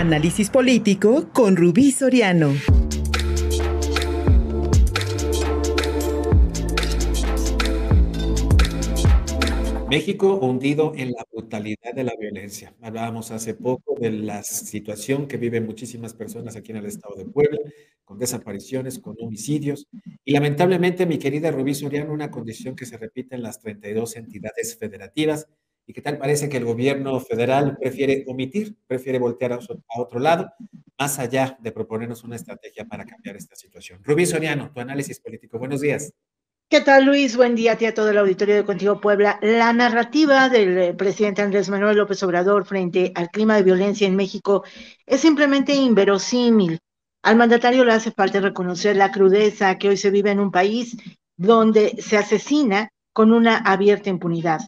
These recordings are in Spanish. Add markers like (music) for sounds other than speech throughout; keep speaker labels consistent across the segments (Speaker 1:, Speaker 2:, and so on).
Speaker 1: Análisis político con Rubí Soriano.
Speaker 2: México hundido en la brutalidad de la violencia. Hablábamos hace poco de la situación que viven muchísimas personas aquí en el estado de Puebla, con desapariciones, con homicidios. Y lamentablemente, mi querida Rubí Soriano, una condición que se repite en las 32 entidades federativas y que tal parece que el gobierno federal prefiere omitir, prefiere voltear a otro lado, más allá de proponernos una estrategia para cambiar esta situación. Rubí Soriano, tu análisis político. Buenos días.
Speaker 3: ¿Qué tal, Luis? Buen día a ti a todo el auditorio de Contigo Puebla. La narrativa del eh, presidente Andrés Manuel López Obrador frente al clima de violencia en México es simplemente inverosímil. Al mandatario le hace falta reconocer la crudeza que hoy se vive en un país donde se asesina con una abierta impunidad.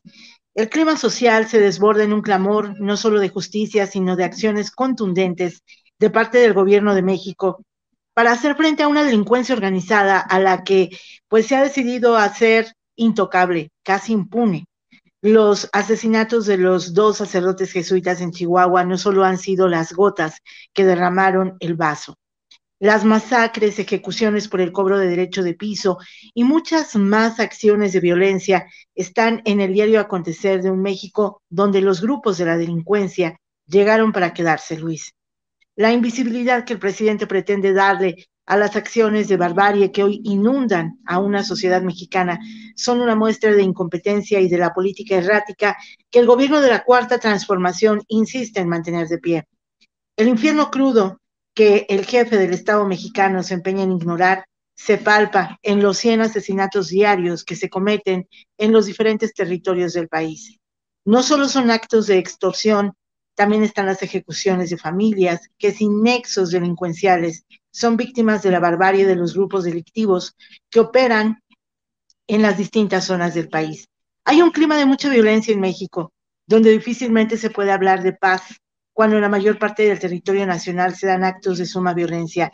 Speaker 3: El clima social se desborda en un clamor no solo de justicia, sino de acciones contundentes de parte del gobierno de México para hacer frente a una delincuencia organizada a la que pues se ha decidido hacer intocable, casi impune. Los asesinatos de los dos sacerdotes jesuitas en Chihuahua no solo han sido las gotas que derramaron el vaso. Las masacres, ejecuciones por el cobro de derecho de piso y muchas más acciones de violencia están en el diario acontecer de un México donde los grupos de la delincuencia llegaron para quedarse, Luis la invisibilidad que el presidente pretende darle a las acciones de barbarie que hoy inundan a una sociedad mexicana son una muestra de incompetencia y de la política errática que el gobierno de la Cuarta Transformación insiste en mantener de pie. El infierno crudo que el jefe del Estado mexicano se empeña en ignorar se palpa en los 100 asesinatos diarios que se cometen en los diferentes territorios del país. No solo son actos de extorsión también están las ejecuciones de familias que sin nexos delincuenciales son víctimas de la barbarie de los grupos delictivos que operan en las distintas zonas del país. Hay un clima de mucha violencia en México, donde difícilmente se puede hablar de paz cuando en la mayor parte del territorio nacional se dan actos de suma violencia.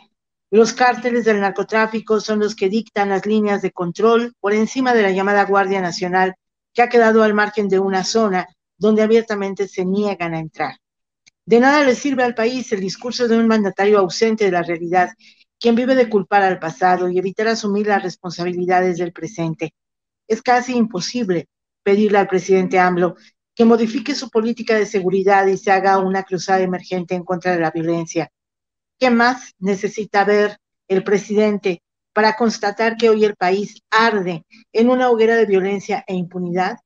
Speaker 3: Los cárteles del narcotráfico son los que dictan las líneas de control por encima de la llamada Guardia Nacional, que ha quedado al margen de una zona donde abiertamente se niegan a entrar. De nada le sirve al país el discurso de un mandatario ausente de la realidad, quien vive de culpar al pasado y evitar asumir las responsabilidades del presente. Es casi imposible pedirle al presidente AMLO que modifique su política de seguridad y se haga una cruzada emergente en contra de la violencia. ¿Qué más necesita ver el presidente para constatar que hoy el país arde en una hoguera de violencia e impunidad?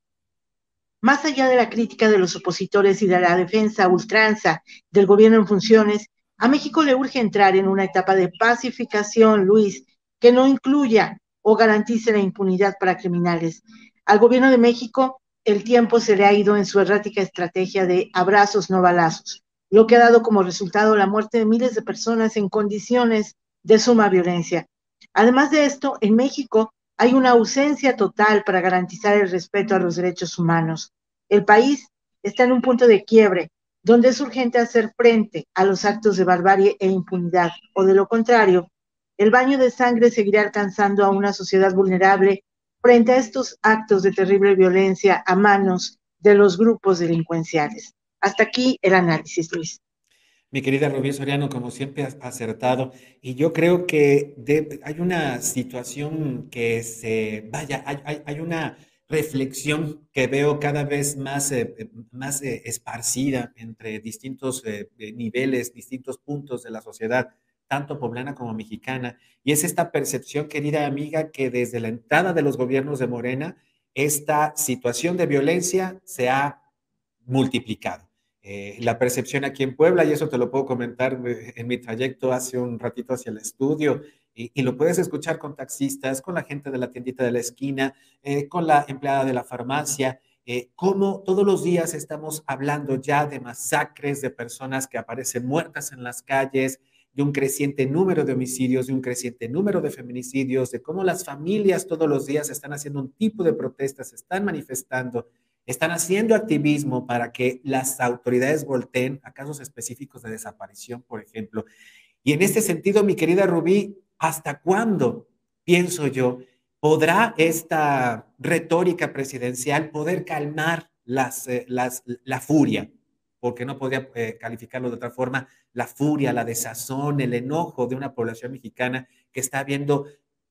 Speaker 3: Más allá de la crítica de los opositores y de la defensa ultranza del gobierno en funciones, a México le urge entrar en una etapa de pacificación, Luis, que no incluya o garantice la impunidad para criminales. Al gobierno de México el tiempo se le ha ido en su errática estrategia de abrazos no balazos, lo que ha dado como resultado la muerte de miles de personas en condiciones de suma violencia. Además de esto, en México hay una ausencia total para garantizar el respeto a los derechos humanos. El país está en un punto de quiebre donde es urgente hacer frente a los actos de barbarie e impunidad, o de lo contrario, el baño de sangre seguirá alcanzando a una sociedad vulnerable frente a estos actos de terrible violencia a manos de los grupos delincuenciales. Hasta aquí el análisis, Luis.
Speaker 2: Mi querida Rubí Soriano, como siempre has acertado, y yo creo que hay una situación que se, vaya, hay, una reflexión que veo cada vez más, eh, eh, más eh, esparcida entre distintos niveles, distintos puntos de la sociedad, tanto poblana como mexicana, y es esta percepción, querida amiga, que desde la entrada de los gobiernos de Morena, esta situación de violencia se ha multiplicado. Eh, la percepción aquí en Puebla, y eso te lo puedo comentar eh, en mi trayecto hace un ratito hacia el estudio, y, lo puedes escuchar con taxistas, con la gente de la tiendita de la esquina, eh, con la empleada de la farmacia, como todos los días estamos hablando ya de masacres, de personas que aparecen muertas en las calles, de un creciente número de homicidios, de un creciente número de feminicidios, de cómo las familias todos los días están haciendo un tipo de protestas, están manifestando están haciendo activismo para que las autoridades volteen a casos específicos de desaparición, por ejemplo. Y en este sentido, mi querida Rubí, ¿hasta cuándo, pienso yo, podrá esta retórica presidencial poder calmar las, eh, las, la furia? Porque no podía eh, calificarlo de otra forma, la furia, la desazón, el enojo de una población mexicana que está viendo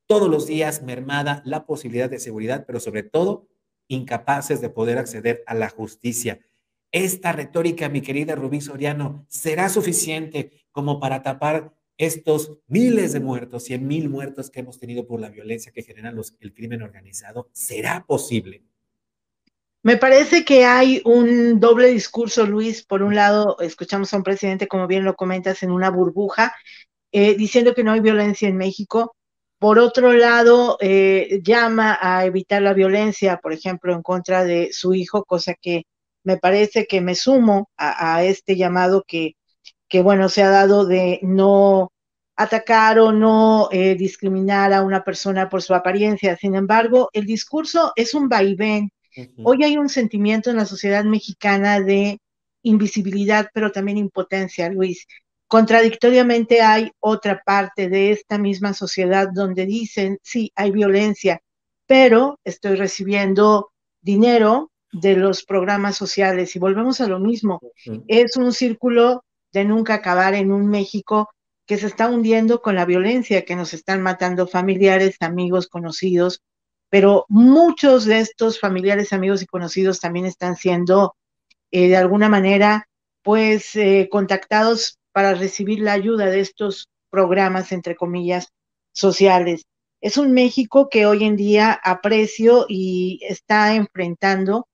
Speaker 2: todos los días mermada la posibilidad de seguridad, pero sobre todo incapaces de poder acceder a la justicia. Esta retórica, mi querida Rubí Soriano, será suficiente como para tapar estos miles de muertos, cien mil muertos que hemos tenido por la violencia que genera los, el crimen organizado. ¿Será posible?
Speaker 3: Me parece que hay un doble discurso, Luis. Por un lado, escuchamos a un presidente, como bien lo comentas, en una burbuja, eh, diciendo que no hay violencia en México. Por otro lado, eh, llama a evitar la violencia, por ejemplo, en contra de su hijo, cosa que me parece que me sumo a, este llamado que, que, bueno, se ha dado de no atacar o no eh, discriminar a una persona por su apariencia. Sin embargo, el discurso es un vaivén Hoy hay un sentimiento en la sociedad mexicana de invisibilidad, pero también impotencia, Luis. Contradictoriamente hay otra parte de esta misma sociedad donde dicen, sí, hay violencia, pero estoy recibiendo dinero de los programas sociales y volvemos a lo mismo. Es un círculo de nunca acabar en un México que se está hundiendo con la violencia, que nos están matando familiares, amigos, conocidos, pero muchos de estos familiares, amigos y conocidos también están siendo eh, de alguna manera pues eh, contactados para recibir la ayuda de estos programas, entre comillas, sociales. Es un México que hoy en día aprecio y está enfrentando,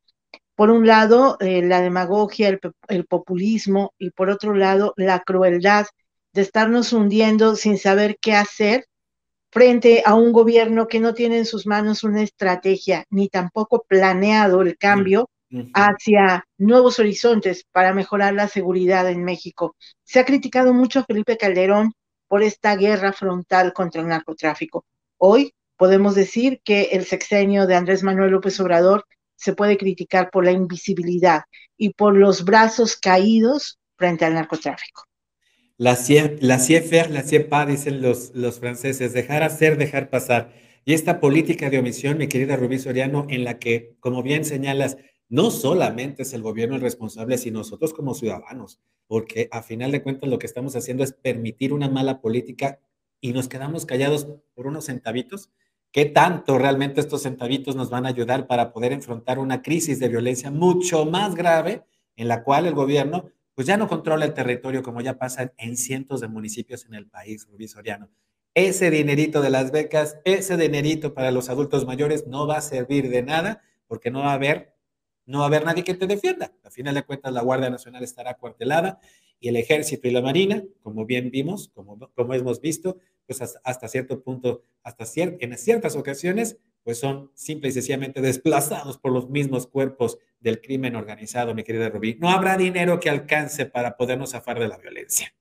Speaker 3: por un lado, eh, la demagogia, el, el populismo y por otro lado, la crueldad de estarnos hundiendo sin saber qué hacer frente a un gobierno que no tiene en sus manos una estrategia ni tampoco planeado el cambio hacia nuevos horizontes para mejorar la seguridad en México. Se ha criticado mucho a Felipe Calderón por esta guerra frontal contra el narcotráfico. Hoy podemos decir que el sexenio de Andrés Manuel López Obrador se puede criticar por la invisibilidad y por los brazos caídos frente al narcotráfico.
Speaker 2: La CIE, la faire, la CIEPA, dicen los, los franceses, dejar hacer, dejar pasar. Y esta política de omisión, mi querida Rubí Soriano, en la que, como bien señalas, no solamente es el gobierno el responsable, sino nosotros como ciudadanos, porque a final de cuentas lo que estamos haciendo es permitir una mala política y nos quedamos callados por unos centavitos. ¿Qué tanto realmente estos centavitos nos van a ayudar para poder enfrentar una crisis de violencia mucho más grave en la cual el gobierno pues ya no controla el territorio como ya pasa en cientos de municipios en el país, Rubí Soriano. Ese dinerito de las becas, ese dinerito para los adultos mayores no va a servir de nada porque no va a haber, no va a haber nadie que te defienda. A final de cuentas, la Guardia Nacional estará cuartelada y el Ejército y la Marina, como bien vimos, como, como hemos visto, pues hasta, cierto punto, hasta en ciertas ocasiones, pues son simple y sencillamente desplazados por los mismos cuerpos del crimen organizado, mi querida Rubí. No habrá dinero que alcance para podernos zafar de la violencia.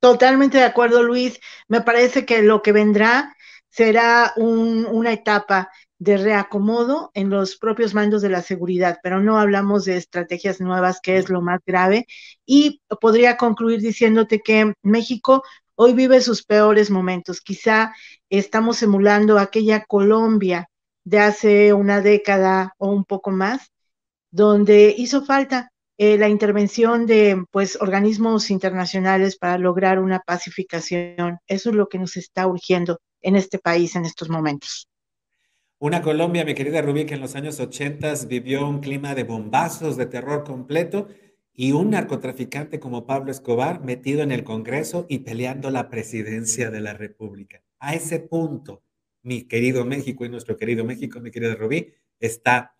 Speaker 3: Totalmente de acuerdo, Luis. Me parece que lo que vendrá será una etapa de reacomodo en los propios mandos de la seguridad, pero no hablamos de estrategias nuevas, que es lo más grave. Y podría concluir diciéndote que México hoy vive sus peores momentos. Quizá estamos emulando aquella Colombia de hace una década o un poco más, donde hizo falta eh, la intervención de pues organismos internacionales para lograr una pacificación. Eso es lo que nos está urgiendo en este país en estos momentos.
Speaker 2: Una Colombia, mi querida Rubí, que en los años 80 vivió un clima de bombazos, de terror completo, y un narcotraficante como Pablo Escobar metido en el Congreso y peleando la presidencia de la República. A ese punto, mi querido México y nuestro querido México, mi querida Rubí, está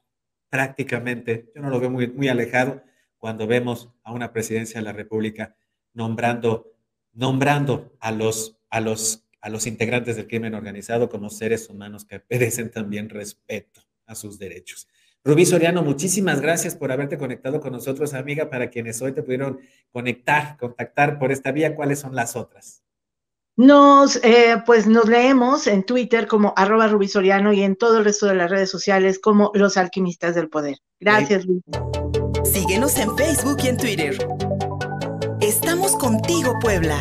Speaker 2: prácticamente, yo no lo veo muy, muy alejado cuando vemos a una presidencia de la República nombrando, nombrando a, los, a, los, a los integrantes del crimen organizado como seres humanos que (laughs) merecen también respeto a sus derechos. Rubí Soriano, muchísimas gracias por haberte conectado con nosotros, amiga, para quienes hoy te pudieron conectar, contactar por esta vía, ¿cuáles son las otras?
Speaker 3: Nos, eh, pues nos leemos en Twitter como arroba rubisoriano y en todo el resto de las redes sociales como Los Alquimistas del Poder. Gracias, Luis.
Speaker 1: Síguenos en Facebook y en Twitter. Estamos contigo, Puebla.